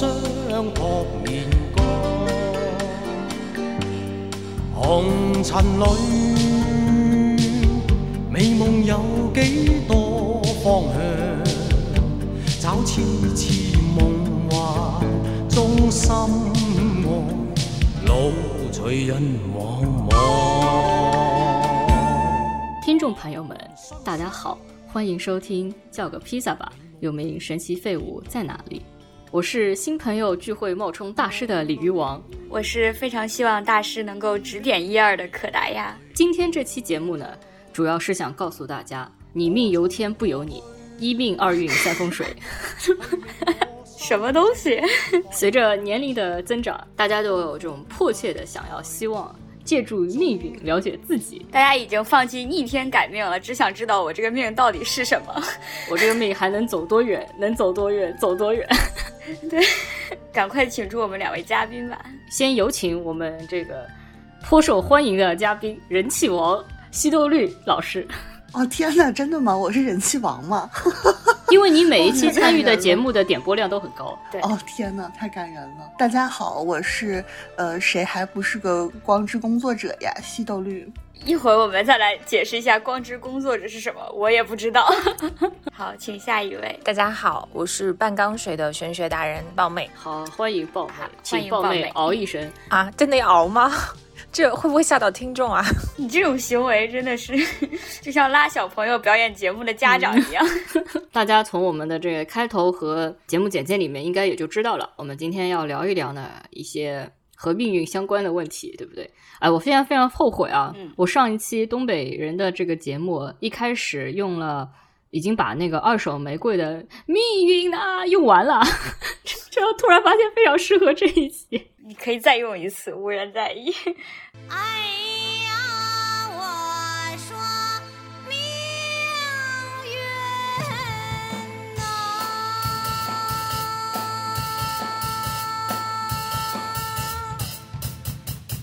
风霜扑面干，红尘里美梦有几多方向？找痴痴梦幻中心爱，路随人茫茫。听众朋友们，大家好，欢迎收听《叫个披萨吧》，有名神奇废物在哪里？我是新朋友聚会冒充大师的鲤鱼王。我是非常希望大师能够指点一二的可达鸭。今天这期节目呢，主要是想告诉大家，你命由天不由你，一命二运三风水。什么东西？随着年龄的增长，大家都有这种迫切的想要、希望借助命运了解自己。大家已经放弃逆天改命了，只想知道我这个命到底是什么。我这个命还能走多远？能走多远？走多远？对，赶快请出我们两位嘉宾吧。先有请我们这个颇受欢迎的嘉宾，人气王西多绿老师。哦天哪，真的吗？我是人气王吗？因为你每一期参与的节目的点播量都很高。对，哦天哪，太感人了！大家好，我是呃，谁还不是个光之工作者呀？西豆绿。一会儿我们再来解释一下光之工作者是什么，我也不知道。好，请下一位。大家好，我是半缸水的玄学达人豹妹好，欢迎豹妹，欢请豹妹迎豹妹嗷一声。啊，真的要熬吗？这会不会吓到听众啊？你这种行为真的是 就像拉小朋友表演节目的家长一样。大家从我们的这个开头和节目简介里面，应该也就知道了。我们今天要聊一聊呢一些和命运相关的问题，对不对？哎，我非常非常后悔啊！嗯我上一期东北人的这个节目一开始用了，已经把那个二手玫瑰的命运啊用完了，这突然发现非常适合这一期。你可以再用一次，无人在意。哎呀，我说命运呐、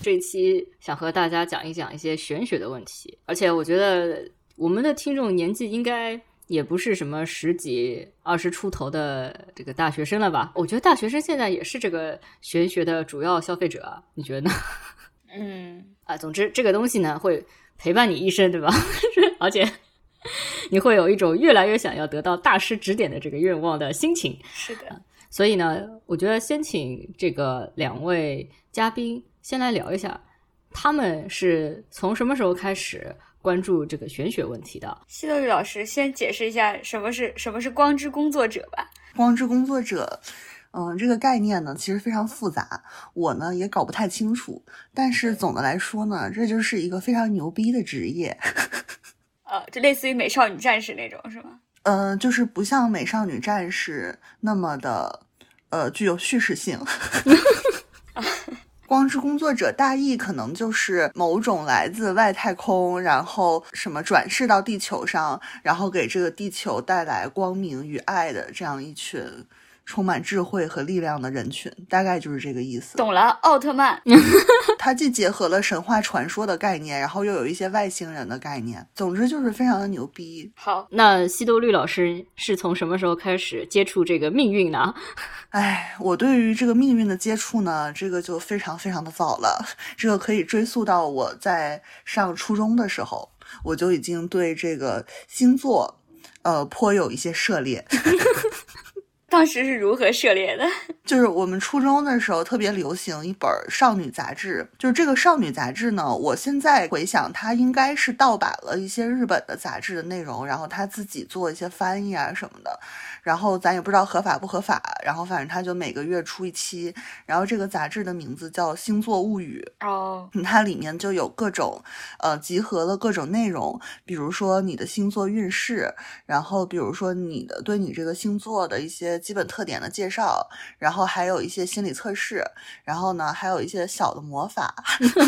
这一期想和大家讲一讲一些玄学的问题，而且我觉得我们的听众年纪应该也不是什么十几、二十出头的这个大学生了吧？我觉得大学生现在也是这个玄学的主要消费者啊，你觉得呢？嗯，啊，总之这个东西呢会陪伴你一生，对吧？而且你会有一种越来越想要得到大师指点的这个愿望的心情。是的。所以呢，我觉得先请这个两位嘉宾先来聊一下，他们是从什么时候开始关注这个玄学问题的？西豆绿老师先解释一下什么是什么是光之工作者吧。光之工作者，嗯，这个概念呢其实非常复杂，我呢也搞不太清楚。但是总的来说呢，这就是一个非常牛逼的职业。呃，就类似于美少女战士那种，是吗？嗯，就是不像美少女战士那么的呃具有叙事性。光之工作者大意可能就是某种来自外太空，然后什么转世到地球上，然后给这个地球带来光明与爱的这样一群充满智慧和力量的人群，大概就是这个意思。懂了，奥特曼。它既结合了神话传说的概念，然后又有一些外星人的概念，总之就是非常的牛逼。好，那西多绿老师是从什么时候开始接触这个命运呢？哎，我对于这个命运的接触呢，这个就非常非常的早了。这个可以追溯到我在上初中的时候，我就已经对这个星座，呃，颇有一些涉猎。当时是如何涉猎的？就是我们初中的时候特别流行一本少女杂志，就是这个少女杂志呢，我现在回想，它应该是盗版了一些日本的杂志的内容，然后他自己做一些翻译啊什么的，然后咱也不知道合法不合法，然后反正他就每个月出一期，然后这个杂志的名字叫《星座物语》，哦，它里面就有各种，呃，集合了各种内容，比如说你的星座运势，然后比如说你的对你这个星座的一些基本特点的介绍，然后后还有一些心理测试，然后呢，还有一些小的魔法。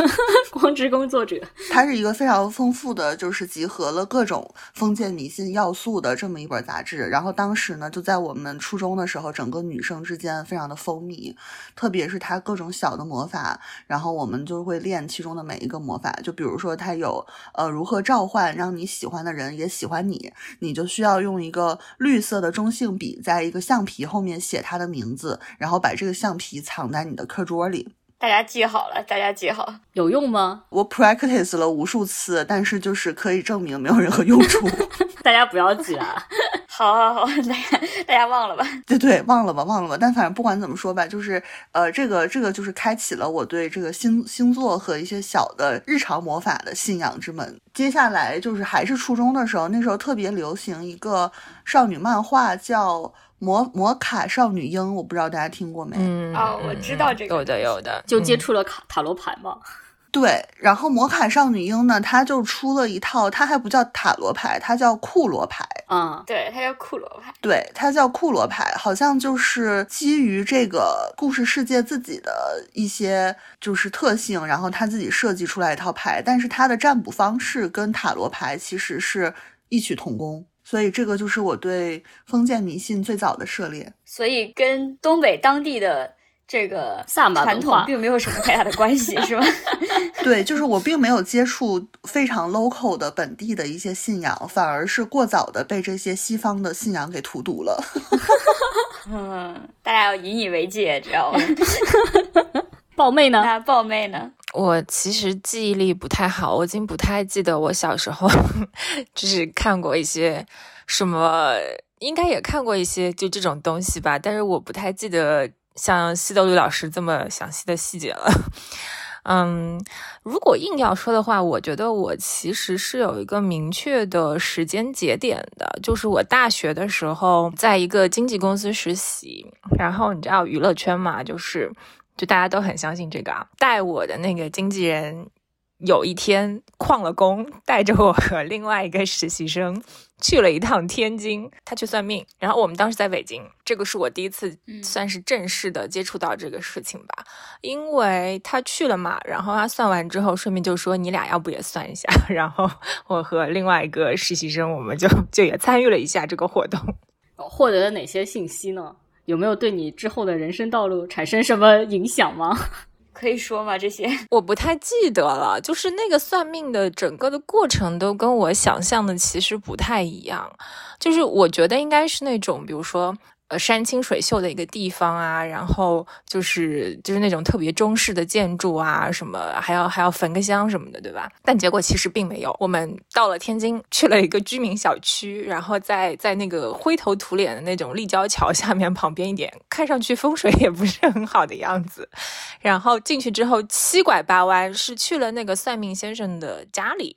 光之工作者，它是一个非常丰富的，就是集合了各种封建迷信要素的这么一本杂志。然后当时呢，就在我们初中的时候，整个女生之间非常的风靡，特别是她各种小的魔法，然后我们就会练其中的每一个魔法。就比如说，她有呃如何召唤让你喜欢的人也喜欢你，你就需要用一个绿色的中性笔，在一个橡皮后面写他的名字，然后把这个橡皮藏在你的课桌里。大家记好了，大家记好。有用吗？我 practice 了无数次，但是就是可以证明没有任何用处。大家不要记啊！好好好，大家大家忘了吧。对对，忘了吧，忘了吧。但反正不管怎么说吧，就是呃，这个这个就是开启了我对这个星星座和一些小的日常魔法的信仰之门。接下来就是还是初中的时候，那时候特别流行一个少女漫画叫。魔魔卡少女樱，我不知道大家听过没？嗯哦我知道这个有的有的，就接嗯触了卡塔罗牌嘛。对，然后魔卡少女樱呢，它就出了一套，它还不叫塔罗牌，它叫库罗牌。嗯、对，它叫库罗牌。对，它叫库罗牌，好像就是基于这个故事世界自己的一些就是特性，然后他自己设计出来一套牌，但是它的占卜方式跟塔罗牌其实是异曲同工，所以这个就是我对封建迷信最早的涉猎。所以跟东北当地的这个萨满传统并没有什么太大的关系，是吧？对，就是我并没有接触非常 local 的本地的一些信仰，反而是过早的被这些西方的信仰给荼毒了。嗯，大家要引以为戒，知道吗？豹妹呢？那豹妹呢？我其实记忆力不太好，我已经不太记得我小时候就是看过一些什么，应该也看过一些就这种东西吧，但是我不太记得像西豆绿老师这么详细的细节了。嗯，如果硬要说的话，我觉得我其实是有一个明确的时间节点的，就是我大学的时候在一个经纪公司实习，然后你知道娱乐圈嘛，就是就大家都很相信这个啊。带我的那个经纪人有一天旷了工，带着我和另外一个实习生去了一趟天津，他去算命。然后我们当时在北京，这个是我第一次嗯算是正式的接触到这个事情吧。因为他去了嘛，然后他算完之后，顺便就说你俩要不也算一下。然后我和另外一个实习生，我们就 就也参与了一下这个活动。获得了哪些信息呢？有没有对你之后的人生道路产生什么影响吗？可以说吗？这些 我不太记得了，就是那个算命的整个的过程都跟我想象的其实不太一样。就是我觉得应该是那种，比如说呃山清水秀的一个地方啊，然后就是就是那种特别中式的建筑啊，什么还要还要焚个香什么的，对吧？但结果其实并没有。我们到了天津，去了一个居民小区，然后在在那个灰头土脸的那种立交桥下面旁边一点，看上去风水也不是很好的样子。然后进去之后七拐八弯，是去了那个算命先生的家里。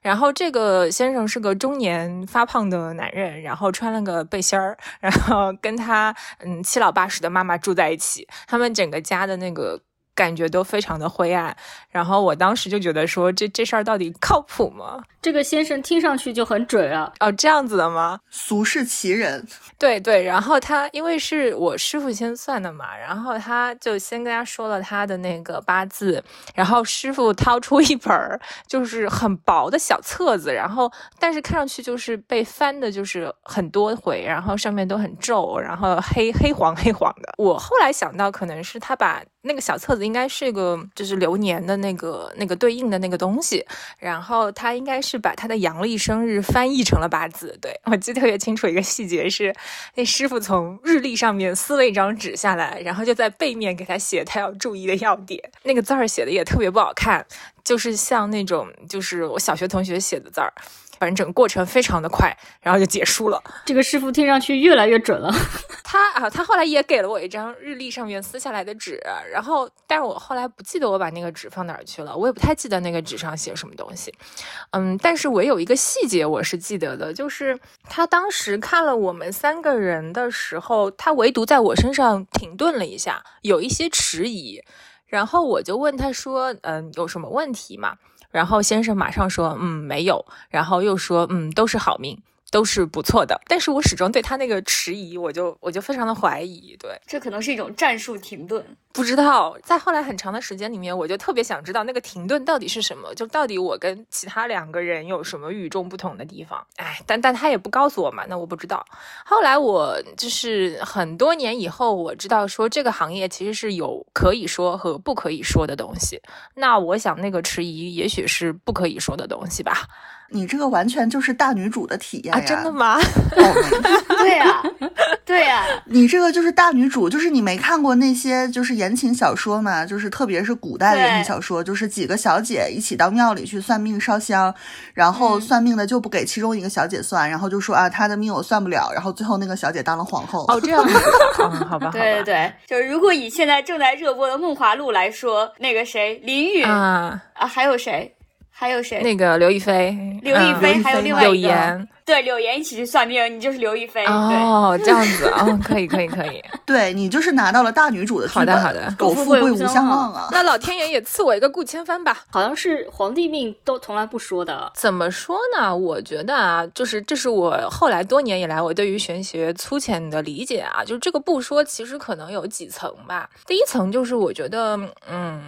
然后这个先生是个中年发胖的男人，然后穿了个背心儿，然后跟他嗯七老八十的妈妈住在一起，他们整个家的那个感觉都非常的灰暗。然后我当时就觉得说，这这事儿到底靠谱吗？这个先生听上去就很准啊。哦，这样子的吗？俗世奇人，对对，然后他因为是我师傅先算的嘛，然后他就先跟他说了他的那个八字，然后师傅掏出一本儿就是很薄的小册子，然后但是看上去就是被翻的，就是很多回，然后上面都很皱，然后黑黑黄黑黄的。我后来想到，可能是他把那个小册子应该是个就是流年的那个那个对应的那个东西，然后他应该是把他的阳历生日翻译成了八字。对我记得特别清楚一个细节是，那师傅从日历上面撕了一张纸下来，然后就在背面给他写他要注意的要点。那个字儿写的也特别不好看，就是像那种就是我小学同学写的字儿。反正整个过程非常的快，然后就结束了。这个师傅听上去越来越准了。他啊，他后来也给了我一张日历上面撕下来的纸，然后，但是我后来不记得我把那个纸放哪儿去了，我也不太记得那个纸上写什么东西。嗯，但是我有一个细节我是记得的，就是他当时看了我们三个人的时候，他唯独在我身上停顿了一下，有一些迟疑，然后我就问他说：“嗯，有什么问题吗？”然后先生马上说：“嗯，没有。”然后又说：“嗯，都是好命。”都是不错的，但是我始终对他那个迟疑，我就我就非常的怀疑，对，这可能是一种战术停顿。不知道在后来很长的时间里面，我就特别想知道那个停顿到底是什么，就到底我跟其他两个人有什么与众不同的地方？哎，但但他也不告诉我嘛，那我不知道。后来我就是很多年以后，我知道说这个行业其实是有可以说和不可以说的东西。那我想那个迟疑也许是不可以说的东西吧？你这个完全就是大女主的体验啊，呀！真的吗？哦 对呀、对呀、你这个就是大女主，就是你没看过那些就是言情小说嘛？就是特别是古代的言情小说，就是几个小姐一起到庙里去算命烧香，然后算命的就不给其中一个小姐算，然后就说啊她的命我算不了，然后最后那个小姐当了皇后。哦，这样子，嗯，好吧，好吧，对对对，就是如果以现在正在热播的《梦华录》来说，那个谁林允啊啊，还有谁？还有谁？那个刘亦菲，刘亦菲，嗯还有另外柳一个岩。对，柳岩一起去算命，你就是刘亦菲。哦，这样子，哦，可以，可以，可以。对你就是拿到了大女主的剧好的好的苟富贵无相忘啊！那老天爷也赐我一个顾千帆吧。好像是皇帝命都从来不说的。怎么说呢？我觉得啊，就是这是我后来多年以来我对于玄学粗浅的理解啊，就是这个不说，其实可能有几层吧。第一层就是我觉得，嗯。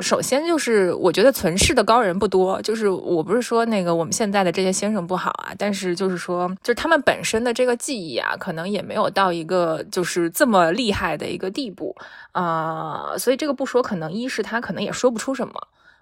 首先就是，我觉得存世的高人不多。就是我不是说那个我们现在的这些先生不好啊，但是就是说，就是他们本身的这个技艺啊，可能也没有到一个就是这么厉害的一个地步啊、所以这个不说，可能一是他可能也说不出什么。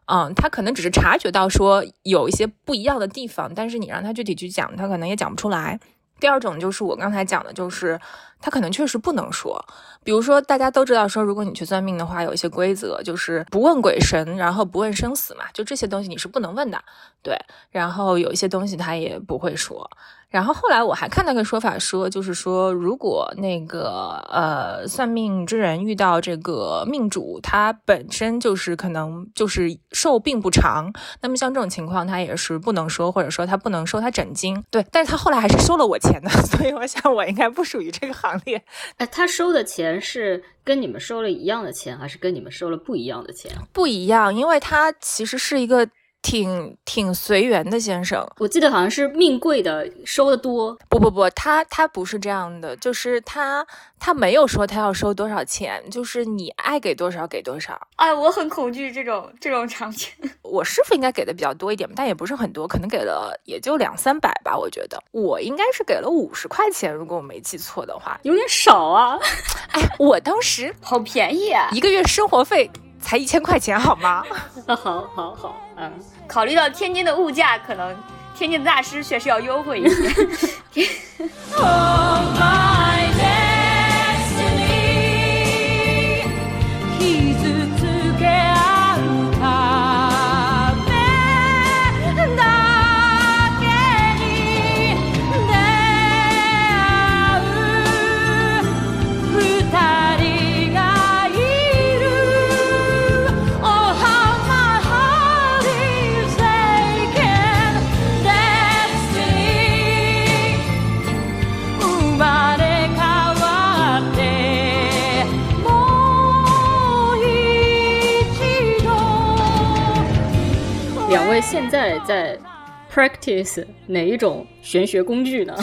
嗯，他可能只是察觉到说有一些不一样的地方，但是你让他具体去讲，他可能也讲不出来。第二种就是我刚才讲的，就是他可能确实不能说。比如说，大家都知道说，如果你去算命的话，有一些规则，就是不问鬼神，然后不问生死嘛，就这些东西你是不能问的。对，然后有一些东西他也不会说。然后后来我还看到个说法说，就是说，如果那个呃算命之人遇到这个命主，他本身就是可能就是寿并不长，那么像这种情况，他也是不能说，或者说他不能收他整金。对，但是他后来还是收了我钱的，所以我想我应该不属于这个行列。哎，他收的钱是跟你们收了一样的钱，还是跟你们收了不一样的钱？不一样，因为他其实是一个挺挺随缘的先生。我记得好像是命贵的收的多，不不不，他他不是这样的，就是他他没有说他要收多少钱，就是你爱给多少给多少。哎，我很恐惧这种这种场景。我师傅应该给的比较多一点，但也不是很多，可能给了也就两三百吧，我觉得。我应该是给了五十块钱，如果我没记错的话。有点少啊。哎，我当时好便宜啊！一个月生活费才一千块钱，好吗？好好好，嗯，考虑到天津的物价，可能天津的大师确实要优惠一些。现在在 practice 哪一种玄学工具呢？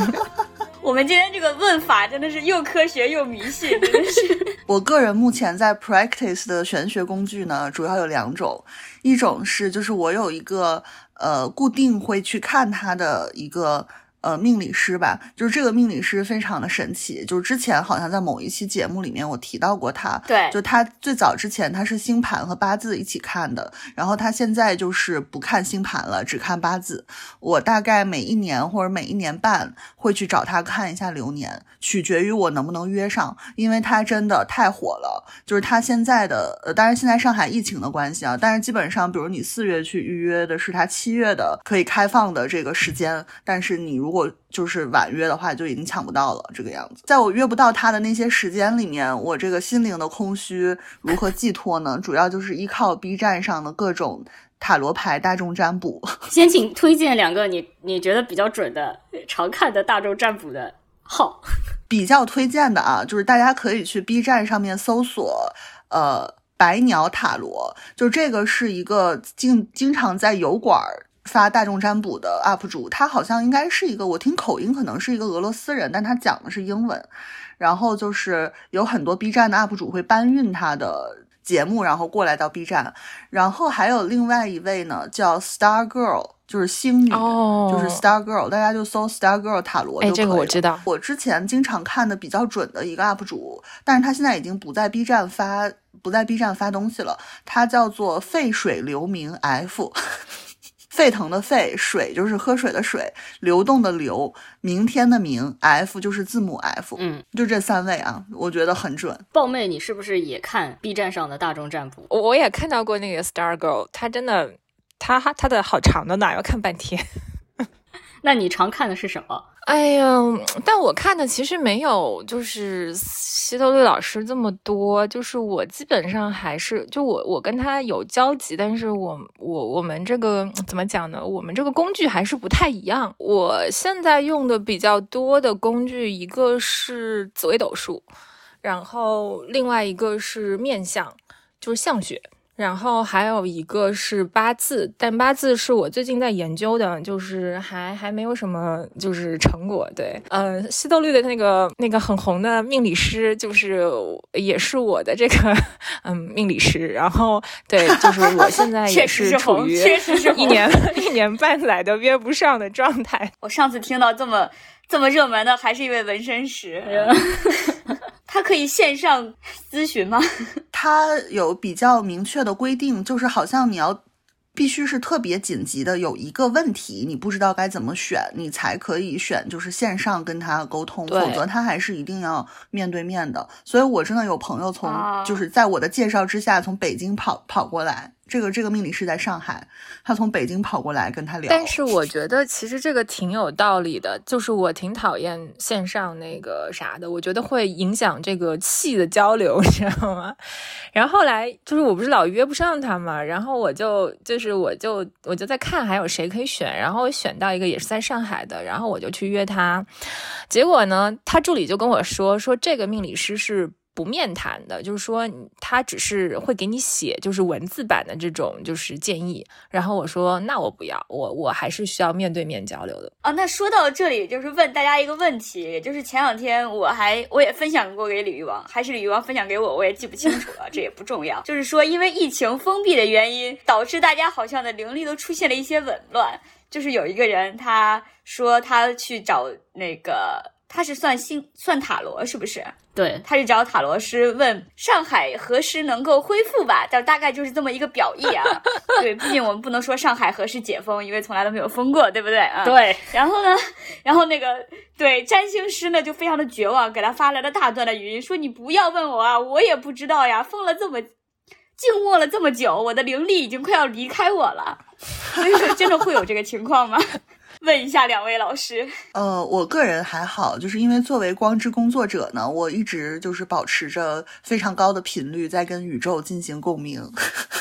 我们今天这个问法真的是又科学又迷信，真的是。我个人目前在 practice 的玄学工具呢，主要有两种，一种是就是我有一个呃固定会去看它的一个。呃，命理师吧，就是这个命理师非常的神奇，就是之前好像在某一期节目里面我提到过他，对就他最早之前他是星盘和八字一起看的，然后他现在就是不看星盘了，只看八字。我大概每一年或者每一年半会去找他看一下流年，取决于我能不能约上，因为他真的太火了。就是他现在的，呃，当然现在上海疫情的关系啊，但是基本上，比如你四月去预约的是他七月的可以开放的这个时间，但是你如果就是晚约的话，就已经抢不到了这个样子。在我约不到他的那些时间里面，我这个心灵的空虚如何寄托呢？主要就是依靠 B 站上的各种塔罗牌大众占卜。先请推荐两个你你觉得比较准的、常看的大众占卜的号。比较推荐的啊，就是大家可以去 B 站上面搜索，呃，白鸟塔罗，就这个是一个经经常在油管儿发大众占卜的 UP 主，他好像应该是一个，我听口音可能是一个俄罗斯人，但他讲的是英文。然后就是有很多 B 站的 UP 主会搬运他的节目，然后过来到 B 站。然后还有另外一位呢，叫 Star Girl，就是星女，哦就是 Star Girl，大家就搜 Star Girl 塔罗就哎，这个我知道。我之前经常看的比较准的一个 UP 主，但是他现在已经不在 B 站发不在 B 站发东西了，他叫做沸水流明 F。沸腾的沸，水就是喝水的水，流动的流，明天的明，F 就是字母 F，嗯，就这三位啊，我觉得很准。豹妹，你是不是也看 B 站上的大众占卜？我我也看到过那个 Star Girl，她真的，她她的好长的呢，要看半天。那你常看的是什么？哎呀，但我看的其实没有就是希特律老师这么多，就是我基本上还是就我我跟他有交集，但是我我我们这个怎么讲呢？我们这个工具还是不太一样。我现在用的比较多的工具，一个是紫微斗数，然后另外一个是面相，就是相学。然后还有一个是八字，但八字是我最近在研究的，就是还还没有什么就是成果。对，呃，西斗绿的那个那个很红的命理师，就是也是我的这个嗯命理师。然后对，就是我现在确也实是处于确实是一年一年半载都约不上的状态。我上次听到这么这么热门的，还是一位纹身师。他可以线上咨询吗？他有比较明确的规定，就是好像你要必须是特别紧急的有一个问题，你不知道该怎么选，你才可以选就是线上跟他沟通，否则他还是一定要面对面的。所以我真的有朋友从、啊就是在我的介绍之下从北京跑跑过来，这个这个命理师在上海，他从北京跑过来跟他聊。但是我觉得其实这个挺有道理的，就是我挺讨厌线上那个啥的，我觉得会影响这个气的交流，你知道吗？然后后来就是我不是老约不上他嘛，然后我就就是我就我就在看还有谁可以选，然后我选到一个也是在上海的，然后我就去约他，结果呢，他助理就跟我说说这个命理师是。不面谈的，就是说他只是会给你写，就是文字版的这种就是建议。然后我说那我不要，我我还是需要面对面交流的。啊，那说到这里，就是问大家一个问题，也就是前两天我还我也分享过给李玉王，还是李玉王分享给我，我也记不清楚了，这也不重要。就是说，因为疫情封闭的原因，导致大家好像的灵力都出现了一些紊乱。就是有一个人他说他去找那个，他是算星算塔罗是不是？对，他是找塔罗师问上海何时能够恢复吧，但大概就是这么一个表意啊。对，毕竟我们不能说上海何时解封，因为从来都没有封过，对不对啊？。对，然后呢，然后那个对占星师呢就非常的绝望，给他发来了大段的语音，说你不要问我啊，我也不知道呀，封了这么静默了这么久，我的灵力已经快要离开我了。所以说，真的会有这个情况吗？问一下两位老师。呃，我个人还好，就是因为作为光之工作者呢，我一直就是保持着非常高的频率在跟宇宙进行共鸣。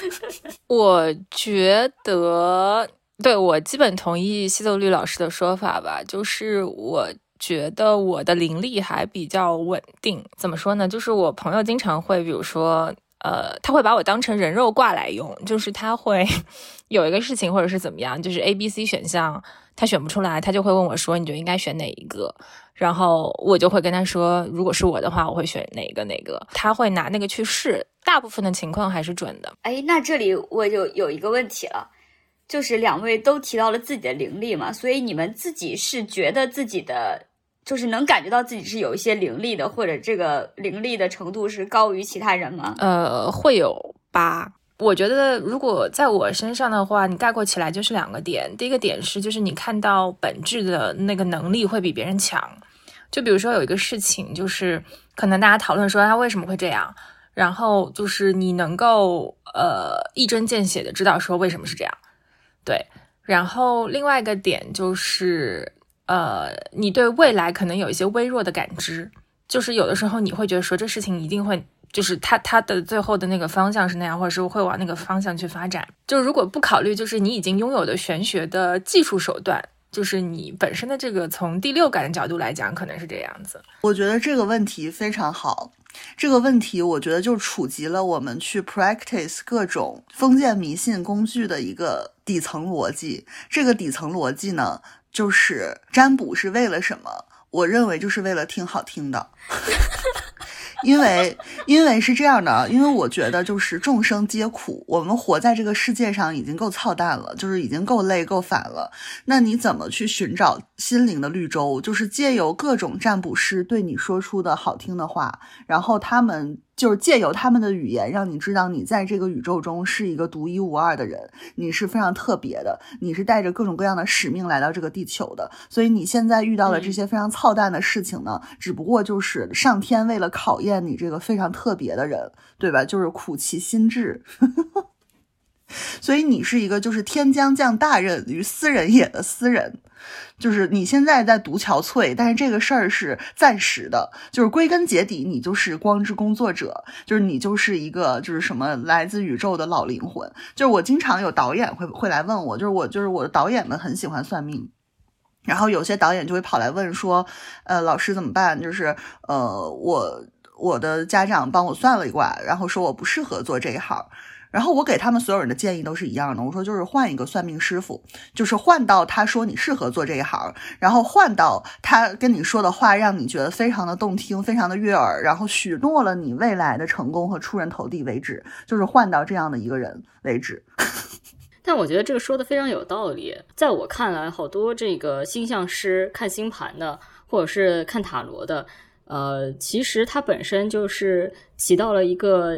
我觉得，对我基本同意西豆绿老师的说法吧，就是我觉得我的灵力还比较稳定。怎么说呢？就是我朋友经常会，比如说，呃，他会把我当成人肉挂来用，就是他会 有一个事情或者是怎么样，就是 A、B、C 选项他选不出来，他就会问我说，你就应该选哪一个？然后我就会跟他说，如果是我的话，我会选哪个哪个。他会拿那个去试，大部分的情况还是准的。哎，那这里我就有一个问题了，就是两位都提到了自己的灵力嘛，所以你们自己是觉得自己的就是能感觉到自己是有一些灵力的，或者这个灵力的程度是高于其他人吗？呃，会有吧。我觉得，如果在我身上的话，你概括起来就是两个点。第一个点是，就是你看到本质的那个能力会比别人强。就比如说有一个事情，就是可能大家讨论说他为什么会这样，然后就是你能够呃一针见血的知道说为什么是这样，对。然后另外一个点就是呃，你对未来可能有一些微弱的感知，就是有的时候你会觉得说这事情一定会。就是它它的最后的那个方向是那样，或者是会往那个方向去发展。就如果不考虑，就是你已经拥有的玄学的技术手段，就是你本身的这个从第六感的角度来讲，可能是这样子。我觉得这个问题非常好，这个问题我觉得就触及了我们去 practice 各种封建迷信工具的一个底层逻辑。这个底层逻辑呢，就是占卜是为了什么？我认为就是为了听好听的。因为，因为是这样的，因为我觉得就是众生皆苦，我们活在这个世界上已经够操蛋了，就是已经够累够烦了。那你怎么去寻找心灵的绿洲？就是借由各种占卜师对你说出的好听的话，然后他们就是借由他们的语言，让你知道你在这个宇宙中是一个独一无二的人，你是非常特别的，你是带着各种各样的使命来到这个地球的。所以你现在遇到的这些非常操蛋的事情呢，只不过就是上天为了考验你这个非常特别的人，对吧？就是苦其心志。所以你是一个就是天将降大任于斯人也的斯人，就是你现在在读憔悴，但是这个事儿是暂时的，就是归根结底你就是光之工作者，就是你就是一个就是什么来自宇宙的老灵魂。就是我经常有导演会会来问我，就是我就是我的导演们很喜欢算命。然后有些导演就会跑来问说，呃，老师怎么办？就是呃，我我的家长帮我算了一卦，然后说我不适合做这一行。然后我给他们所有人的建议都是一样的，我说就是换一个算命师傅，就是换到他说你适合做这一行，然后换到他跟你说的话让你觉得非常的动听，非常的悦耳，然后许诺了你未来的成功和出人头地为止，就是换到这样的一个人为止。但我觉得这个说的非常有道理。在我看来，好多这个星象师看星盘的，或者是看塔罗的，呃，其实它本身就是起到了一个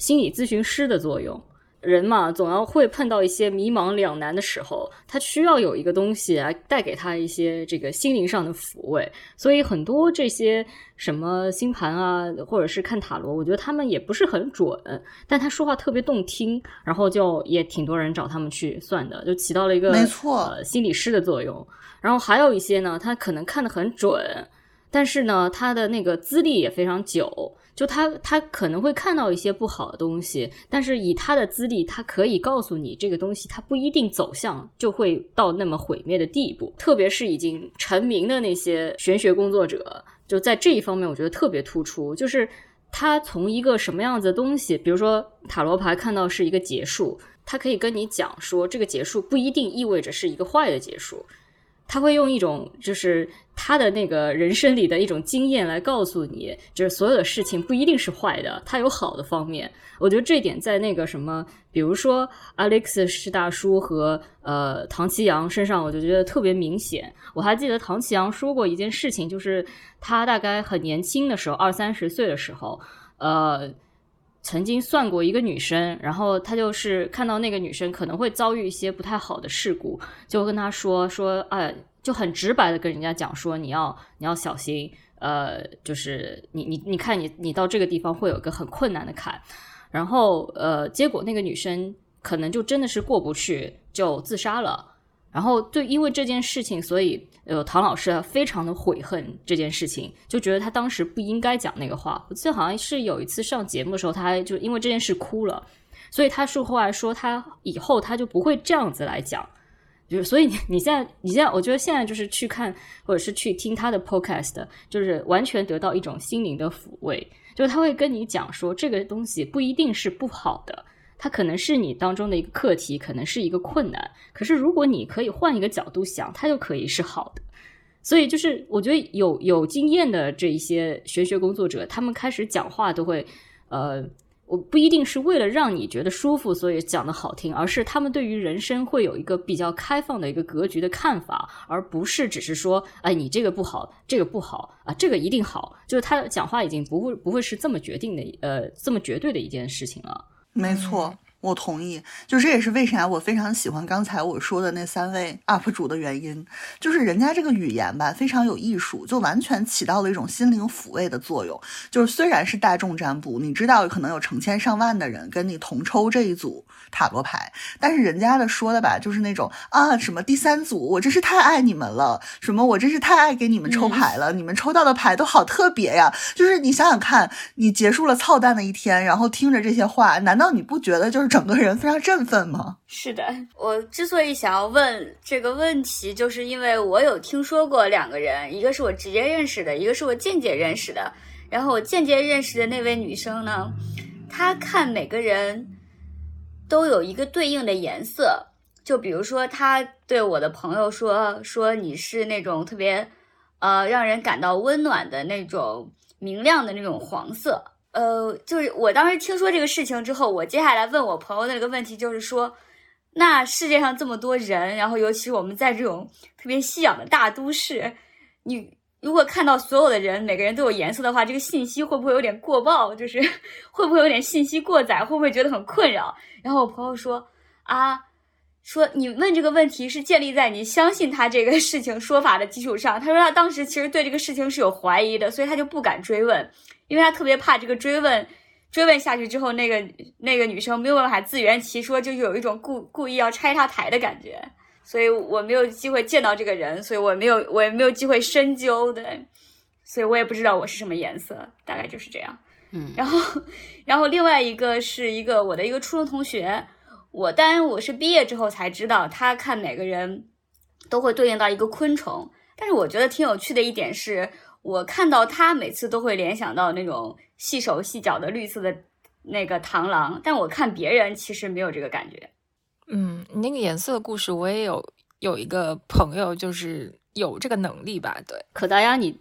心理咨询师的作用。人嘛，总要会碰到一些迷茫两难的时候，他需要有一个东西来带给他一些这个心灵上的抚慰。所以很多这些什么星盘啊，或者是看塔罗，我觉得他们也不是很准，但他说话特别动听，然后就也挺多人找他们去算的，就起到了一个没错呃心理师的作用。然后还有一些呢，他可能看得很准，但是呢，他的那个资历也非常久。就他，他可能会看到一些不好的东西，但是以他的资历，他可以告诉你这个东西，他不一定走向就会到那么毁灭的地步。特别是已经成名的那些玄学工作者，就在这一方面，我觉得特别突出。就是他从一个什么样子的东西，比如说塔罗牌看到是一个结束，他可以跟你讲说，这个结束不一定意味着是一个坏的结束。他会用一种就是他的那个人生里的一种经验来告诉你，就是所有的事情不一定是坏的，它有好的方面。我觉得这点在那个什么，比如说 Alex 是大叔和呃唐奇阳身上，我就觉得特别明显。我还记得唐奇阳说过一件事情，就是他大概很年轻的时候，二三十岁的时候，呃。曾经算过一个女生，然后他就是看到那个女生可能会遭遇一些不太好的事故，就跟他说说，哎，就很直白的跟人家讲说，你要你要小心，呃，就是你你你看你你到这个地方会有一个很困难的坎，然后呃，结果那个女生可能就真的是过不去，就自杀了。然后对，因为这件事情，所以呃，唐老师非常的悔恨这件事情，就觉得他当时不应该讲那个话。我记得好像是有一次上节目的时候，他就因为这件事哭了，所以他是后来说他以后他就不会这样子来讲。就是所以你现在你现在，我觉得现在就是去看或者是去听他的 podcast，就是完全得到一种心灵的抚慰。就是他会跟你讲说，这个东西不一定是不好的。它可能是你当中的一个课题，可能是一个困难。可是如果你可以换一个角度想，它就可以是好的。所以就是我觉得有有经验的这一些玄学工作者，他们开始讲话都会，呃，我不一定是为了让你觉得舒服，所以讲的好听，而是他们对于人生会有一个比较开放的一个格局的看法，而不是只是说，哎，你这个不好，这个不好啊，这个一定好。就是他讲话已经不会不会是这么决定的，呃，这么绝对的一件事情了。没错，我同意。就这也是为啥我非常喜欢刚才我说的那三位 UP 主的原因，就是人家这个语言吧非常有艺术，就完全起到了一种心灵抚慰的作用。就是虽然是大众占卜，你知道可能有成千上万的人跟你同抽这一组塔罗牌，但是人家的说的吧，就是那种啊什么第三组，我真是太爱你们了，什么我真是太爱给你们抽牌了，你们抽到的牌都好特别呀。就是你想想看，你结束了操蛋的一天，然后听着这些话，难道你不觉得就是整个人非常振奋吗？是的，我之所以想要问这个问题，就是因为我有听说过两个人，一个是我直接认识的，一个是我间接认识的。然后我间接认识的那位女生呢，她看每个人都有一个对应的颜色，就比如说，他对我的朋友说说你是那种特别呃让人感到温暖的那种明亮的那种黄色。呃，就是我当时听说这个事情之后，我接下来问我朋友的那个问题就是说，那世界上这么多人，然后尤其是我们在这种特别熙攘的大都市，你如果看到所有的人每个人都有颜色的话，这个信息会不会有点过曝？就是 会不会有点信息过载？会不会觉得很困扰？然后我朋友说啊。说你问这个问题是建立在你相信他这个事情说法的基础上。他说他当时其实对这个事情是有怀疑的，所以他就不敢追问，因为他特别怕这个追问，追问下去之后，那个那个女生没有办法自圆其说，就有一种故故意要拆他台的感觉。所以我没有机会见到这个人，所以我没有我也没有机会深究的，所以我也不知道我是什么颜色，大概就是这样。嗯，然后然后另外一个是一个我的一个初中同学。我当然我是毕业之后才知道，他看每个人都会对应到一个昆虫。但是我觉得挺有趣的一点是，我看到他每次都会联想到那种细手细脚的绿色的那个螳螂，但我看别人其实没有这个感觉。嗯，你那个颜色的故事，我也有有一个朋友，就是有这个能力吧？对，可达鸭，你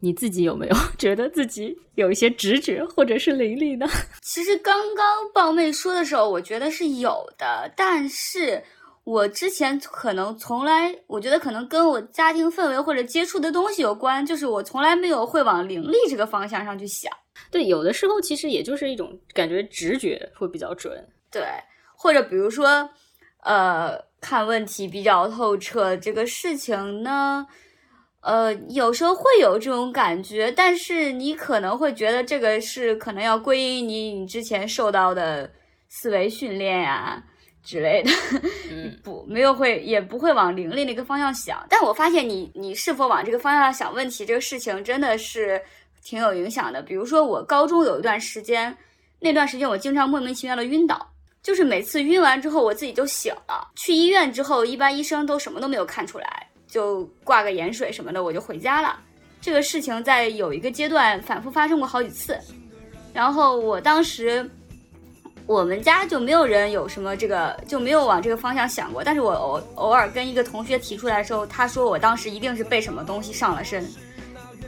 你自己有没有 觉得自己有一些直觉或者是灵力呢？其实刚刚豹妹说的时候，我觉得是有的，但是我之前可能从来，我觉得可能跟我家庭氛围或者接触的东西有关，就是我从来没有会往灵力这个方向上去想。对，有的时候其实也就是一种感觉，直觉会比较准。对，或者比如说，呃，看问题比较透彻，这个事情呢。呃，有时候会有这种感觉，但是你可能会觉得这个是可能要归因你你之前受到的思维训练呀之类的，不没有会也不会往灵力那个方向想。但我发现你你是否往这个方向想问题这个事情真的是挺有影响的。比如说我高中有一段时间，那段时间我经常莫名其妙的晕倒，就是每次晕完之后我自己就醒了，去医院之后一般医生都什么都没有看出来。就挂个盐水什么的，我就回家了。这个事情在有一个阶段反复发生过好几次，然后我当时我们家就没有人有什么这个就没有往这个方向想过。但是我偶偶尔跟一个同学提出来的时候，他说我当时一定是被什么东西上了身，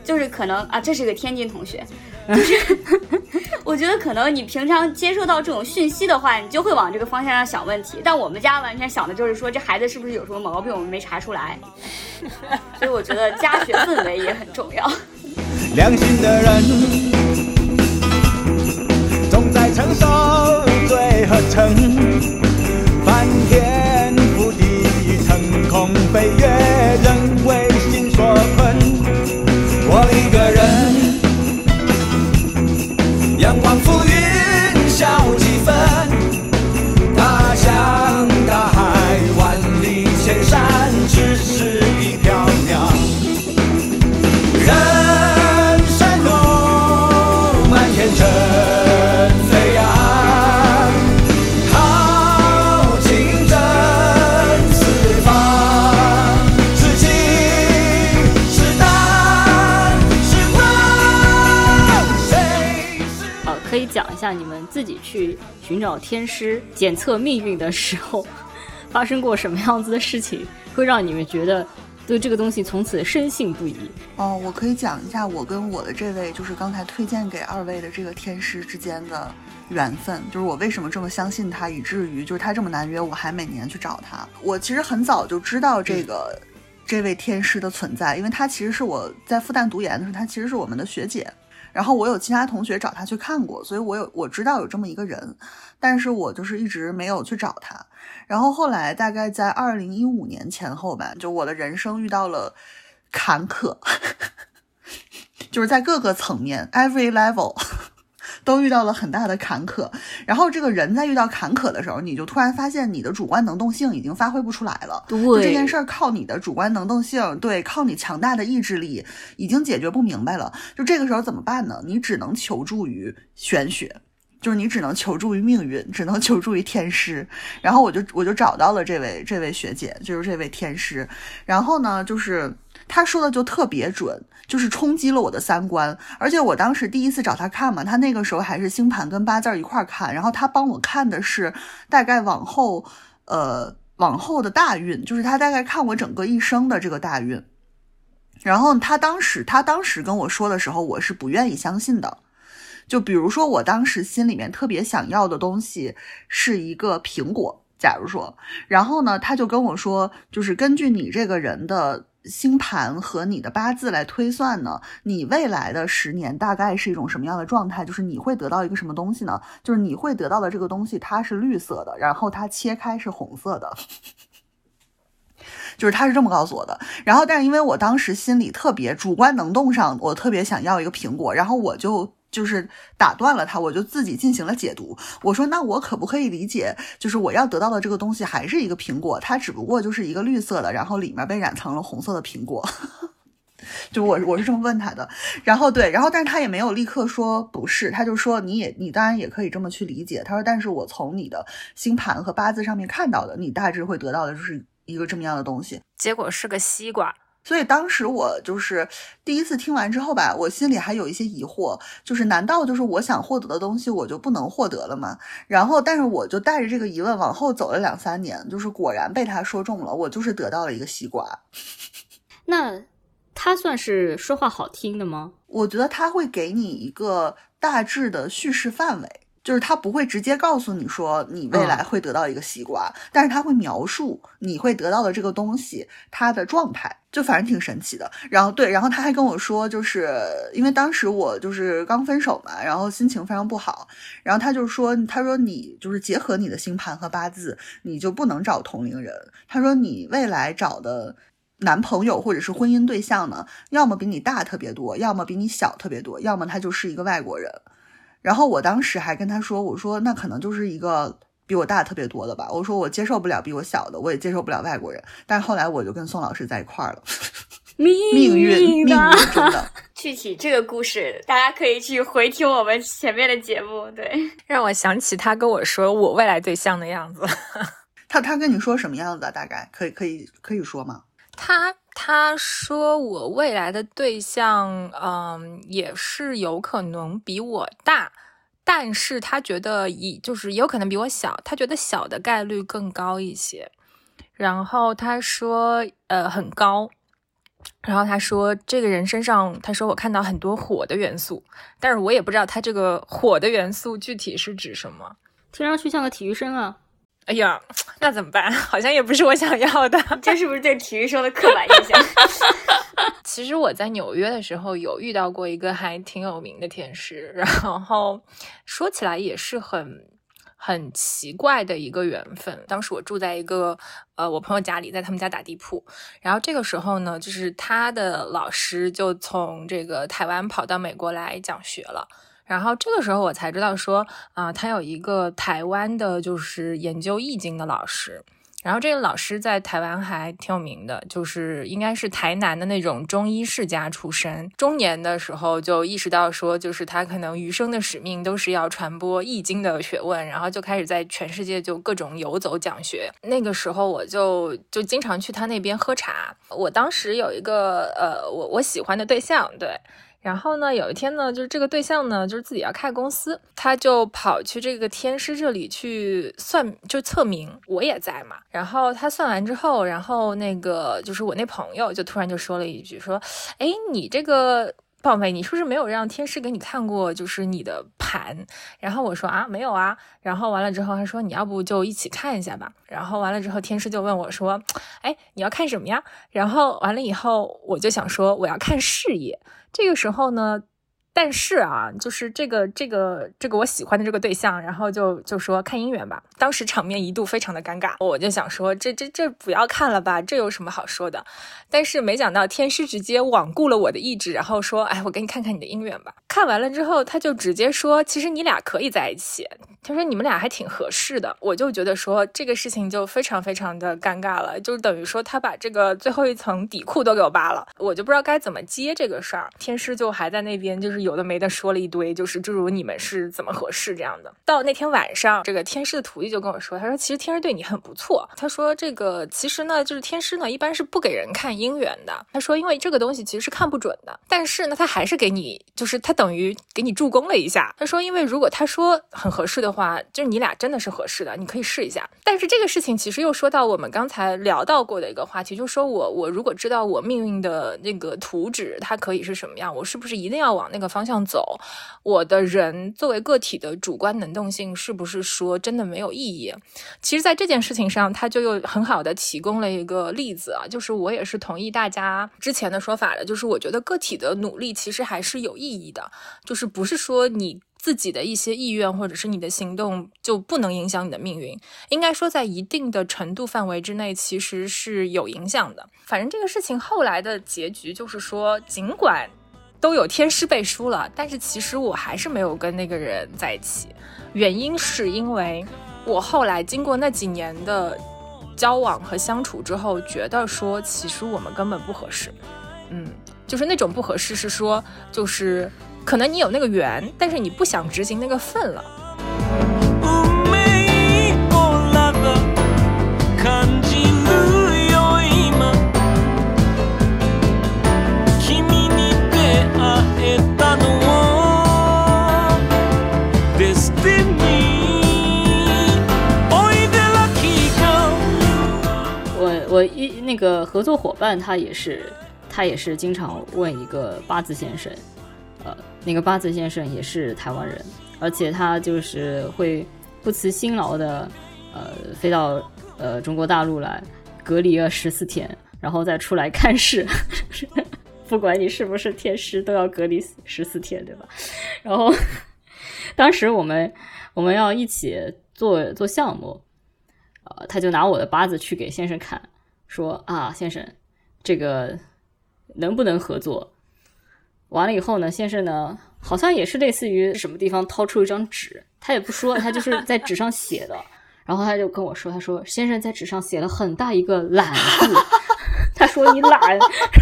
就是可能啊，这是个天津同学，就是 我觉得可能你平常接受到这种讯息的话，你就会往这个方向上想问题。但我们家完全想的就是说，这孩子是不是有什么毛病，我们没查出来。所以我觉得家学氛围也很重要。良心的人承受罪和惩，翻天覆地，腾空飞跃，人为心所困。我一个找天师、检测命运的时候，发生过什么样子的事情，会让你们觉得对这个东西从此深信不疑？哦，我可以讲一下我跟我的这位就是刚才推荐给二位的这个天师之间的缘分，就是我为什么这么相信他，以至于就是他这么难约，我还每年去找他。我其实很早就知道这个、这位天师的存在，因为他其实是我在复旦读研的时候，他其实是我们的学姐。然后我有其他同学找他去看过，所以我有我知道有这么一个人，但是我就是一直没有去找他。然后后来大概在二零一五年前后吧，就我的人生遇到了坎坷，就是在各个层面 every level 都遇到了很大的坎坷。然后这个人在遇到坎坷的时候，你就突然发现你的主观能动性已经发挥不出来了。对就这件事儿靠你的主观能动性，对，靠你强大的意志力已经解决不明白了。就这个时候怎么办呢？你只能求助于玄学。就是你只能求助于命运，只能求助于天师。然后我就我就找到了这位这位学姐，就是这位天师。然后呢，就是他说的就特别准，就是冲击了我的三观。而且我当时第一次找他看嘛，他那个时候还是星盘跟八字一块儿看，然后他帮我看的是大概往后呃。往后的大运，就是他大概看我整个一生的这个大运。然后他当时他当时跟我说的时候，我是不愿意相信的。就比如说，我当时心里面特别想要的东西是一个苹果，假如说，然后呢，他就跟我说，就是根据你这个人的星盘和你的八字来推算呢，你未来的十年大概是一种什么样的状态？就是你会得到一个什么东西呢？就是你会得到的这个东西，它是绿色的，然后它切开是红色的。就是他是这么告诉我的，然后但是因为我当时心里特别主观能动上，我特别想要一个苹果，然后我就就是打断了他，我就自己进行了解读。我说那我可不可以理解，就是我要得到的这个东西还是一个苹果，它只不过就是一个绿色的，然后里面被染成了红色的苹果。就我我是这么问他的，然后对，然后但是他也没有立刻说不是，他就说你也你当然也可以这么去理解。他说，但是我从你的星盘和八字上面看到的，你大致会得到的就是一个这么样的东西。结果是个西瓜。所以当时我就是第一次听完之后吧，我心里还有一些疑惑，就是难道就是我想获得的东西我就不能获得了吗？然后，但是我就带着这个疑问往后走了两三年，就是果然被他说中了，我就是得到了一个西瓜。那他算是说话好听的吗？我觉得他会给你一个大致的叙事范围，就是他不会直接告诉你说你未来会得到一个西瓜，但是他会描述你会得到的这个东西它的状态，就反正挺神奇的。然后对，然后他还跟我说，就是因为当时我就是刚分手嘛，然后心情非常不好，然后他就说，他说你就是结合你的星盘和八字，你就不能找同龄人。他说你未来找的。男朋友或者是婚姻对象呢，要么比你大特别多，要么比你小特别多，要么他就是一个外国人。然后我当时还跟他说：“我说那可能就是一个比我大特别多的吧。我说我接受不了比我小的，我也接受不了外国人。但是后来我就跟宋老师在一块儿了，命命运，命运啊真的。具体这个故事，大家可以去回听我们前面的节目。对，让我想起他跟我说我未来对象的样子。他他跟你说什么样子啊？大概可以可以可以说吗？他他说我未来的对象，嗯，也是有可能比我大，但是他觉得以就是也有可能比我小，他觉得小的概率更高一些。然后他说，呃，很高。然后他说，这个人身上，他说我看到很多火的元素，但是我也不知道他这个火的元素具体是指什么。听上去像个体育生啊。哎呀，那怎么办？好像也不是我想要的。这是不是对体育生的刻板印象？其实我在纽约的时候有遇到过一个还挺有名的天使，然后说起来也是很很奇怪的一个缘分。当时我住在一个呃我朋友家里，在他们家打地铺，然后这个时候呢，就是他的老师就从这个台湾跑到美国来讲学了。然后这个时候我才知道说啊、他有一个台湾的，就是研究易经的老师。然后这个老师在台湾还挺有名的，就是应该是台南的那种中医世家出身。中年的时候就意识到说，就是他可能余生的使命都是要传播易经的学问，然后就开始在全世界就各种游走讲学。那个时候我就就经常去他那边喝茶。我当时有一个呃，我我喜欢的对象，对。然后呢，有一天呢，就是这个对象呢，就是自己要开公司，他就跑去这个天师这里去算，就测名，我也在嘛。然后他算完之后，然后那个就是我那朋友就突然就说了一句，说：“哎，你这个。”宝贝，你是不是没有让天师给你看过，就是你的盘？然后我说啊，没有啊。然后完了之后，他说你要不就一起看一下吧。然后完了之后，天师就问我说，哎，你要看什么呀？然后完了以后，我就想说我要看事业。这个时候呢，但是啊，就是这个这个这个我喜欢的这个对象，然后就就说看姻缘吧。当时场面一度非常的尴尬，我就想说这这这不要看了吧，这有什么好说的？但是没想到天师直接罔顾了我的意志，然后说，哎，我给你看看你的姻缘吧。看完了之后，他就直接说，其实你俩可以在一起。他说你们俩还挺合适的。我就觉得说这个事情就非常非常的尴尬了，就等于说他把这个最后一层底裤都给我扒了，我就不知道该怎么接这个事儿。天师就还在那边就是有的没的说了一堆，就是诸如你们是怎么合适这样的。到那天晚上，这个天师的徒弟就跟我说，他说其实天师对你很不错。他说这个其实呢，就是天师呢一般是不给人看姻缘的。他说因为这个东西其实是看不准的，但是呢他还是给你，就是他等于给你助攻了一下。他说因为如果他说很合适的话，就是你俩真的是合适的，你可以试一下。但是这个事情其实又说到我们刚才聊到过的一个话题，就说我我如果知道我命运的那个图纸它可以是什么样，我是不是一定要往那个方向走？我的人作为个体的主观能动性是不是说真的没有意义？其实，在这件事情上，他就又很好的提供了一个例子啊，就是我也是同意大家之前的说法的，就是我觉得个体的努力其实还是有意义的，就是不是说你。自己的一些意愿或者是你的行动就不能影响你的命运，应该说在一定的程度范围之内其实是有影响的。反正这个事情后来的结局就是说，尽管都有天师背书了，但是其实我还是没有跟那个人在一起。原因是因为我后来经过那几年的交往和相处之后，觉得说其实我们根本不合适。嗯，就是那种不合适是说就是。可能你有那个缘，但是你不想执行那个份了。我一那个合作伙伴他也是他也是经常问一个八字先生，呃，那个八字先生也是台湾人，而且他就是会不辞辛劳的，呃，飞到呃中国大陆来隔离了十四天，然后再出来看事。不管你是不是天师，都要隔离十四天，对吧？然后当时我们我们要一起做做项目，呃，他就拿我的八字去给先生看，说啊，先生，这个能不能合作？完了以后呢，先生呢，好像也是类似于什么地方掏出一张纸，他也不说，他就是在纸上写的。然后他就跟我说，他说先生在纸上写了很大一个懒字，他说你懒，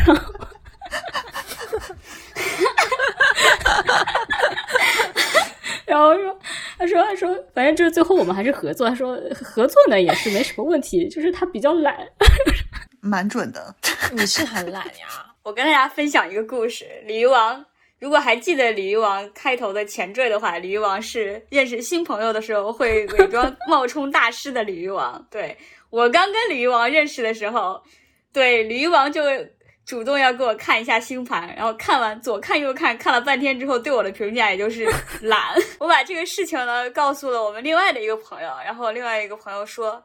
然后。然后说，他说，他说，反正就是最后我们还是合作。他说合作呢也是没什么问题，就是他比较懒。蛮准的。你是很懒呀？我跟大家分享一个故事，鲤鱼王。如果还记得鲤鱼王开头的前缀的话，鲤鱼王是认识新朋友的时候会伪装 冒充大师的鲤鱼王。对我刚跟鲤鱼王认识的时候，对鲤鱼王就主动要给我看一下星盘，然后看完左看右看，看了半天之后，对我的评价也就是懒。我把这个事情呢告诉了我们另外的一个朋友，然后另外一个朋友说。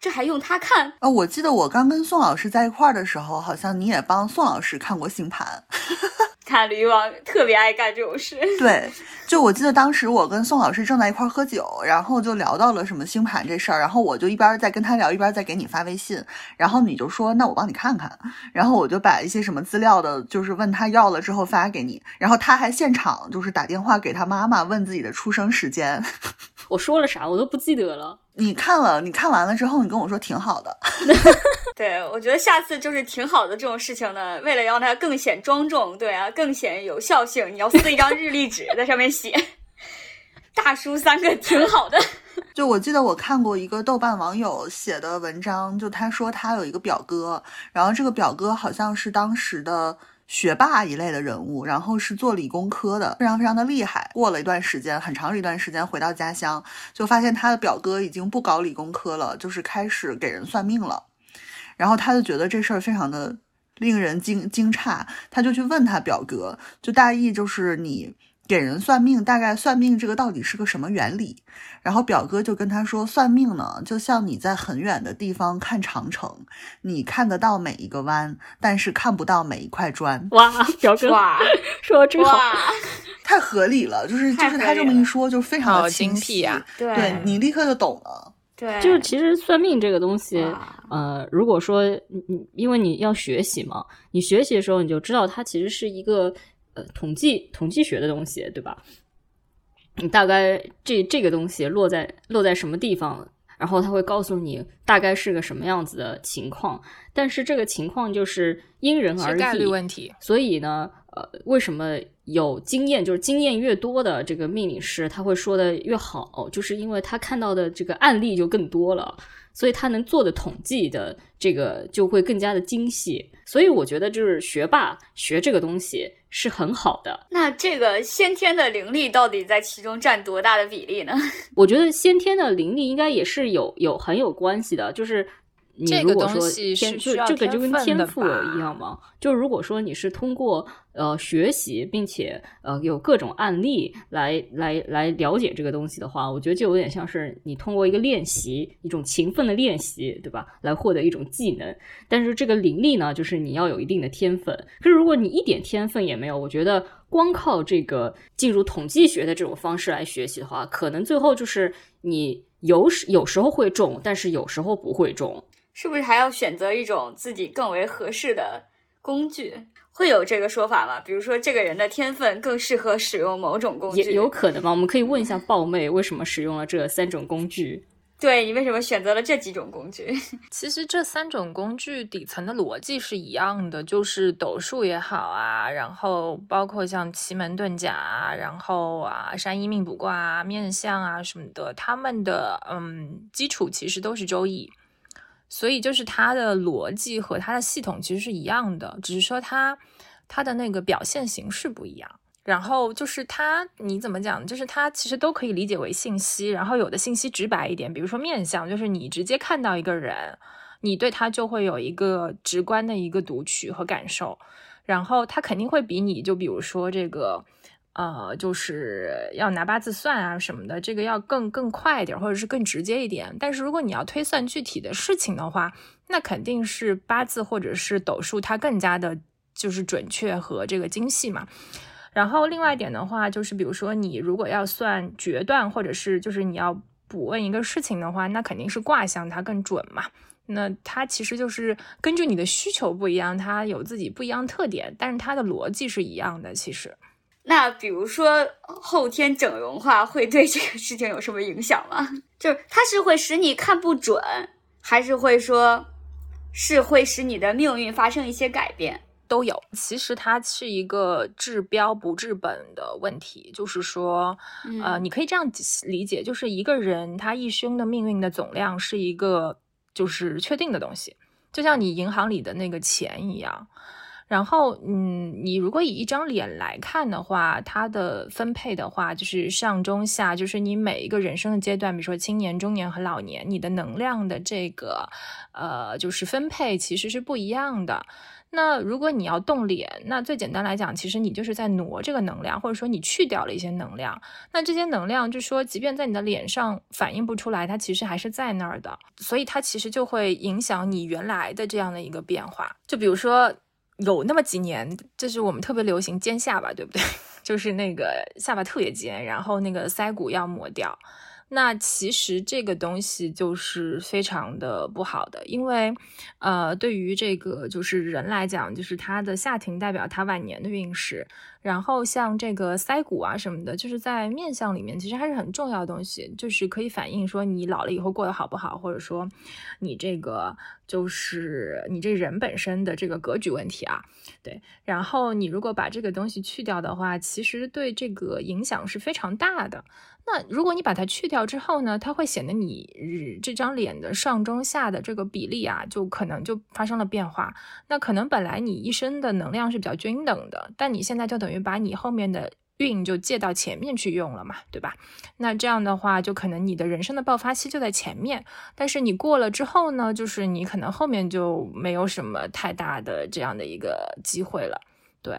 这还用他看？啊，我记得我刚跟宋老师在一块儿的时候，好像你也帮宋老师看过星盘。看驴王特别爱干这种事。对，就我记得当时我跟宋老师正在一块儿喝酒，然后就聊到了什么星盘这事儿，然后我就一边在跟他聊，一边在给你发微信，然后你就说那我帮你看看，然后我就把一些什么资料的，就是问他要了之后发给你，然后他还现场就是打电话给他妈妈问自己的出生时间。我说了啥我都不记得了。你看了，你看完了之后，你跟我说挺好的。对，我觉得下次就是挺好的这种事情呢。为了让它更显庄重，对啊，更显有效性，你要撕一张日历纸，在上面写“ 大叔”三个，挺好的。就我记得我看过一个豆瓣网友写的文章，就他说他有一个表哥，然后这个表哥好像是当时的。学霸一类的人物，然后是做理工科的，非常非常的厉害。过了一段时间，很长一段时间，回到家乡，就发现他的表哥已经不搞理工科了，就是开始给人算命了。然后他就觉得这事儿非常的令人惊惊诧，他就去问他表哥，就大意就是你。给人算命，大概算命这个到底是个什么原理？然后表哥就跟他说，算命呢，就像你在很远的地方看长城，你看得到每一个弯，但是看不到每一块砖。哇，表哥哇，说的真好，太合理了，就是就是他这么一说，就非常的精辟啊。对，对你立刻就懂了。对，就是其实算命这个东西，呃，如果说你你因为你要学习嘛，你学习的时候你就知道它其实是一个。呃，统计统计学的东西，对吧？你大概这这个东西落在落在什么地方，然后他会告诉你大概是个什么样子的情况，但是这个情况就是因人而异，概率问题。所以呢，呃，为什么有经验，就是经验越多的这个命理师，他会说的越好，就是因为他看到的这个案例就更多了，所以他能做的统计的这个就会更加的精细。所以我觉得，就是学霸学这个东西是很好的。那这个先天的灵力到底在其中占多大的比例呢？我觉得先天的灵力应该也是有有很有关系的，就是。你这个如果说东西天就这个就跟天赋一样嘛，就如果说你是通过呃学习，并且呃有各种案例来来来了解这个东西的话，我觉得就有点像是你通过一个练习，一种勤奋的练习，对吧，来获得一种技能。但是这个灵力呢，就是你要有一定的天分。可是如果你一点天分也没有，我觉得光靠这个进入统计学的这种方式来学习的话，可能最后就是你有时有时候会中，但是有时候不会中。是不是还要选择一种自己更为合适的工具？会有这个说法吗？比如说，这个人的天分更适合使用某种工具，也有可能吗。我们可以问一下豹妹，为什么使用了这三种工具？对你为什么选择了这几种工具？其实这三种工具底层的逻辑是一样的，就是斗数也好啊，然后包括像奇门遁甲啊，然后啊山医命卜卦啊、面相啊什么的，他们的嗯基础其实都是周易，所以就是它的逻辑和它的系统其实是一样的，只是说它它的那个表现形式不一样。然后就是它，你怎么讲？就是它其实都可以理解为信息。然后有的信息直白一点，比如说面相，就是你直接看到一个人，你对他就会有一个直观的一个读取和感受。然后他肯定会比你就比如说这个，呃，就是要拿八字算啊什么的，这个要更更快一点，或者是更直接一点。但是如果你要推算具体的事情的话，那肯定是八字或者是斗数，它更加的就是准确和这个精细嘛。然后另外一点的话，就是比如说你如果要算决断，或者是就是你要补问一个事情的话，那肯定是卦象它更准嘛。那它其实就是根据你的需求不一样，它有自己不一样特点，但是它的逻辑是一样的。其实，那比如说后天整容化会对这个事情有什么影响吗？就是它是会使你看不准，还是会说是会使你的命运发生一些改变？都有。其实它是一个治标不治本的问题，就是说，呃，你可以这样理解，就是一个人他一生的命运的总量是一个就是确定的东西，就像你银行里的那个钱一样。然后，嗯，你如果以一张脸来看的话，它的分配的话，就是上中下，就是你每一个人生的阶段，比如说青年、中年和老年，你的能量的这个，呃，就是分配其实是不一样的。那如果你要动脸，那最简单来讲，其实你就是在挪这个能量，或者说你去掉了一些能量。那这些能量，就说即便在你的脸上反映不出来，它其实还是在那儿的。所以它其实就会影响你原来的这样的一个变化。就比如说有那么几年，就是我们特别流行尖下巴，对不对？就是那个下巴特别尖，然后那个腮骨要磨掉。那其实这个东西就是非常的不好的，因为，呃，对于这个就是人来讲，就是他的下庭代表他晚年的运势，然后像这个腮骨啊什么的，就是在面相里面其实还是很重要的东西，就是可以反映说你老了以后过得好不好，或者说你这个就是你这人本身的这个格局问题啊，对。然后你如果把这个东西去掉的话，其实对这个影响是非常大的。那如果你把它去掉之后呢，它会显得你这张脸的上中下的这个比例啊，就可能就发生了变化。那可能本来你一生的能量是比较均等的，但你现在就等于把你后面的运就借到前面去用了嘛，对吧？那这样的话，就可能你的人生的爆发期就在前面，但是你过了之后呢，就是你可能后面就没有什么太大的这样的一个机会了，对。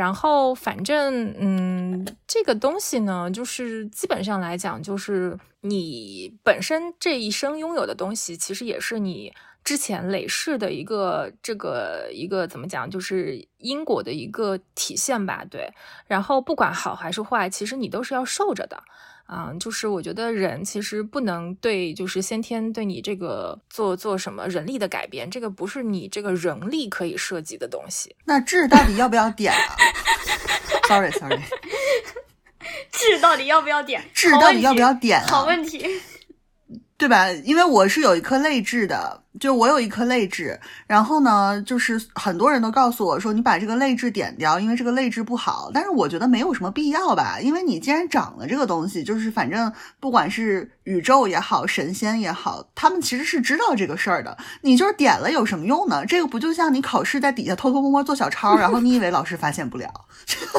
然后，反正，嗯，这个东西呢，就是基本上来讲，就是你本身这一生拥有的东西，其实也是你之前累世的一个这个一个怎么讲，就是因果的一个体现吧，对。然后不管好还是坏，其实你都是要受着的。啊，就是我觉得人其实不能对，就是先天对你这个做做什么人力的改变，这个不是你这个人力可以涉及的东西。那痣到底要不要点啊？Sorry Sorry，痣到底要不要点？痣到底要不要点啊？好问题。对吧？因为我是有一颗泪痣的，就我有一颗泪痣，然后呢，就是很多人都告诉我说，你把这个泪痣点掉，因为这个泪痣不好。但是我觉得没有什么必要吧，因为你既然长了这个东西，就是反正不管是宇宙也好，神仙也好，他们其实是知道这个事儿的。你就是点了有什么用呢？这个不就像你考试在底下偷偷摸摸做小抄，然后你以为老师发现不了？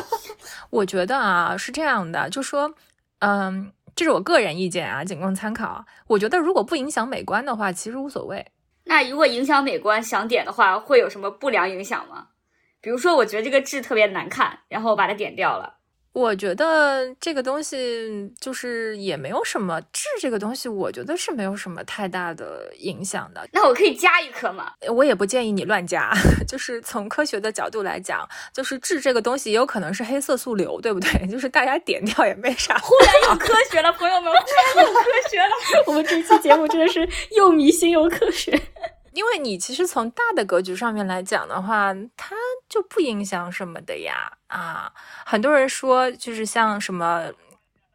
我觉得啊是这样的，就说，嗯，这是我个人意见啊，仅供参考。我觉得如果不影响美观的话，其实无所谓。那如果影响美观，想点的话，会有什么不良影响吗？比如说，我觉得这个痣特别难看，然后我把它点掉了。我觉得这个东西就是也没有什么痣，这个东西我觉得是没有什么太大的影响的。那我可以加一颗吗？我也不建议你乱加，就是从科学的角度来讲，就是痣这个东西也有可能是黑色素瘤，对不对？就是大家点掉也没啥。忽然有科学了，朋友们，忽然有科学了。我们这期节目真的是又迷信又科学。因为你其实从大的格局上面来讲的话，它就不影响什么的呀啊！很多人说就是像什么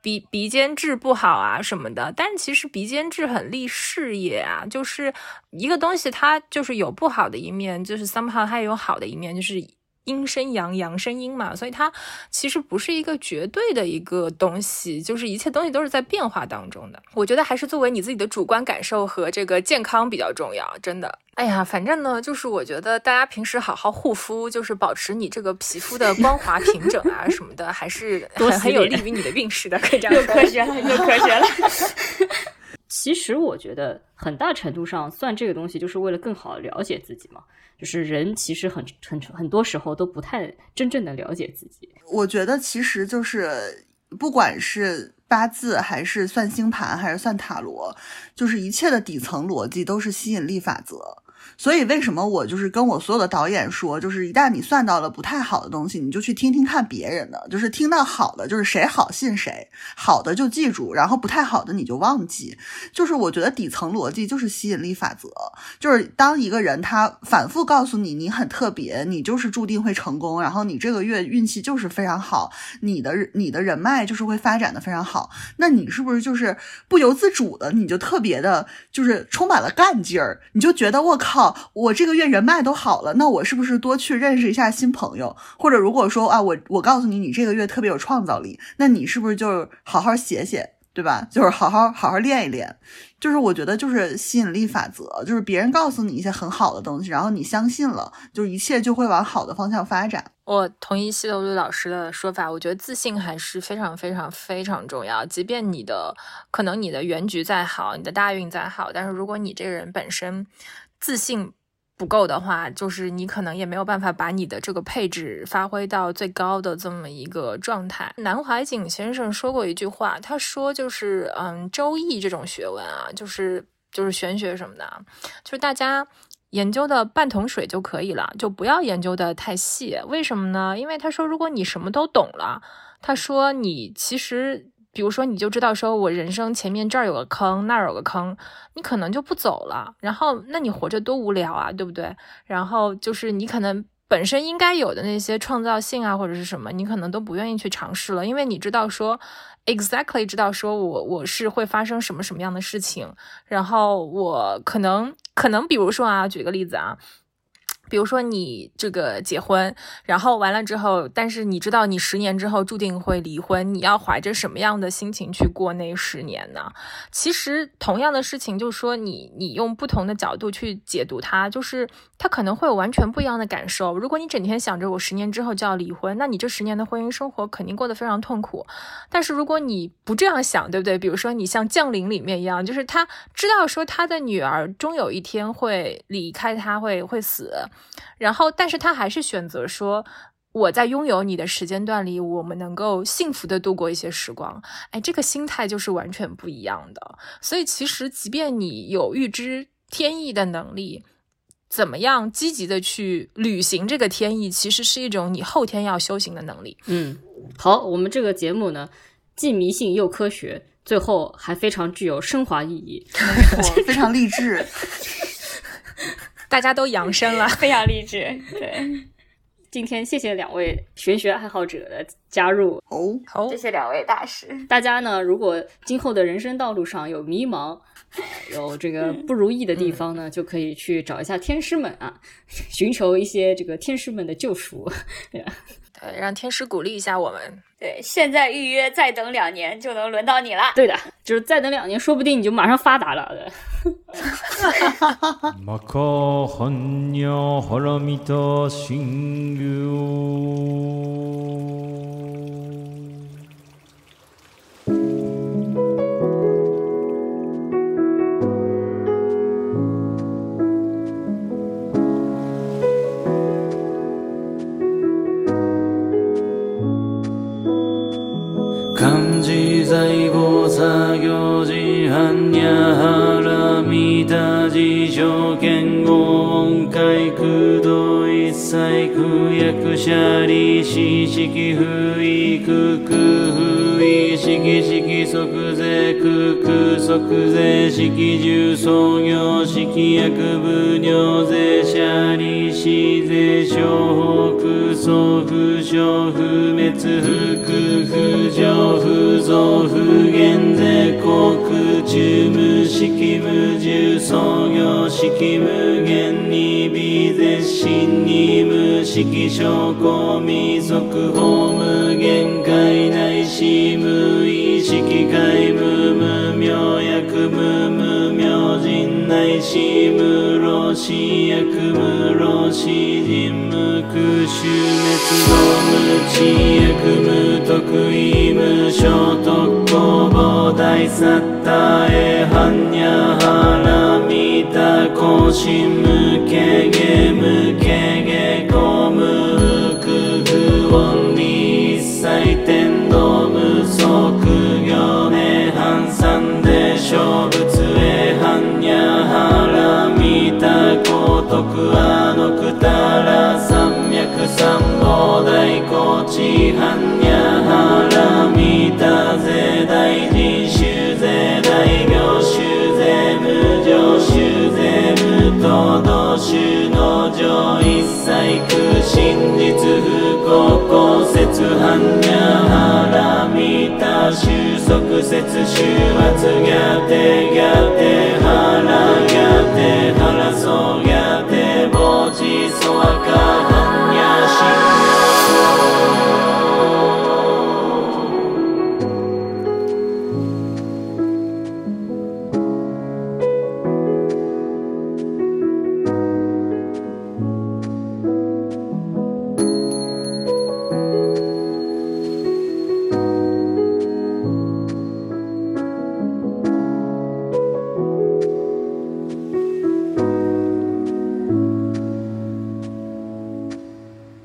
鼻鼻尖痣不好啊什么的，但是其实鼻尖痣很利事业啊，就是一个东西它就是有不好的一面，就是 somehow 它也有好的一面，就是。阴生阳，阳生阴嘛，所以它其实不是一个绝对的一个东西，就是一切东西都是在变化当中的。我觉得还是作为你自己的主观感受和这个健康比较重要，真的。哎呀，反正呢，就是我觉得大家平时好好护肤，就是保持你这个皮肤的光滑平整啊什么的，还是很很有利于你的运势的，可以这样 说。又科学了，又科学了。其实我觉得很大程度上算这个东西，就是为了更好了解自己嘛。就是人其实很很很多时候都不太真正的了解自己。我觉得其实就是不管是八字还是算星盘还是算塔罗，就是一切的底层逻辑都是吸引力法则。所以为什么我就是跟我所有的导演说，就是一旦你算到了不太好的东西，你就去听听看别人的，就是听到好的，就是谁好信谁，好的就记住，然后不太好的你就忘记。就是我觉得底层逻辑就是吸引力法则，就是当一个人他反复告诉你你很特别，你就是注定会成功，然后你这个月运气就是非常好，你的你的人脉就是会发展的非常好，那你是不是就是不由自主的你就特别的，就是充满了干劲儿，你就觉得我靠。我这个月人脉都好了，那我是不是多去认识一下新朋友？或者如果说啊，我我告诉你，你这个月特别有创造力，那你是不是就是好好写写，对吧？就是好好好好练一练。就是我觉得就是吸引力法则，就是别人告诉你一些很好的东西，然后你相信了，就一切就会往好的方向发展。我同意西楼绿老师的说法，我觉得自信还是非常非常非常重要。即便你的可能你的原局再好，你的大运再好，但是如果你这个人本身，自信不够的话，就是你可能也没有办法把你的这个配置发挥到最高的这么一个状态。南怀瑾先生说过一句话，他说就是，嗯，周易这种学问啊，就是就是玄学什么的，就是大家研究的半桶水就可以了，就不要研究的太细。为什么呢？因为他说，如果你什么都懂了，他说你其实。比如说，你就知道说，我人生前面这儿有个坑，那儿有个坑，你可能就不走了。然后，那你活着多无聊啊，对不对？然后就是你可能本身应该有的那些创造性啊，或者是什么，你可能都不愿意去尝试了，因为你知道说，exactly 知道说我我是会发生什么什么样的事情，然后我可能可能比如说啊，举个例子啊。比如说你这个结婚，然后完了之后，但是你知道你十年之后注定会离婚，你要怀着什么样的心情去过那十年呢？其实同样的事情，就是说你你用不同的角度去解读它，就是它可能会有完全不一样的感受。如果你整天想着我十年之后就要离婚，那你这十年的婚姻生活肯定过得非常痛苦。但是如果你不这样想，对不对？比如说你像《降临》里面一样，就是他知道说他的女儿终有一天会离开他，会会死。然后，但是他还是选择说，我在拥有你的时间段里，我们能够幸福的度过一些时光。哎，这个心态就是完全不一样的。所以，其实即便你有预知天意的能力，怎么样积极的去履行这个天意，其实是一种你后天要修行的能力。嗯，好，我们这个节目呢，既迷信又科学，最后还非常具有升华意义。我非常励志。大家都扬声了，非常励志。对，今天谢谢两位玄学爱好者的加入。哦，好谢，谢两位大师。大家呢，如果今后的人生道路上有迷茫，呃 有这个不如意的地方呢，就可以去找一下天师们啊，寻求一些这个天师们的救赎。对，让天师鼓励一下我们。对，现在预约，再等两年就能轮到你了。对的，就是再等两年，说不定你就马上发达了。行事般若波羅蜜多事情剣語音階空洞一切区役者利子式不育。空空意式式即税空空即税式重創業式役部尿税者利子税商法空想不傷不滅不空不上不増不減税航空中無式無重創業式無限に微絶心に無式証拠未速報無限し無意識界無無明薬無無明人内し無老死薬無老死人無空襲滅動無知薬無得意無所得公膨大サッタエハンニャハラミタ更新無形ゲ無形直接週末逆転逆転腹逆転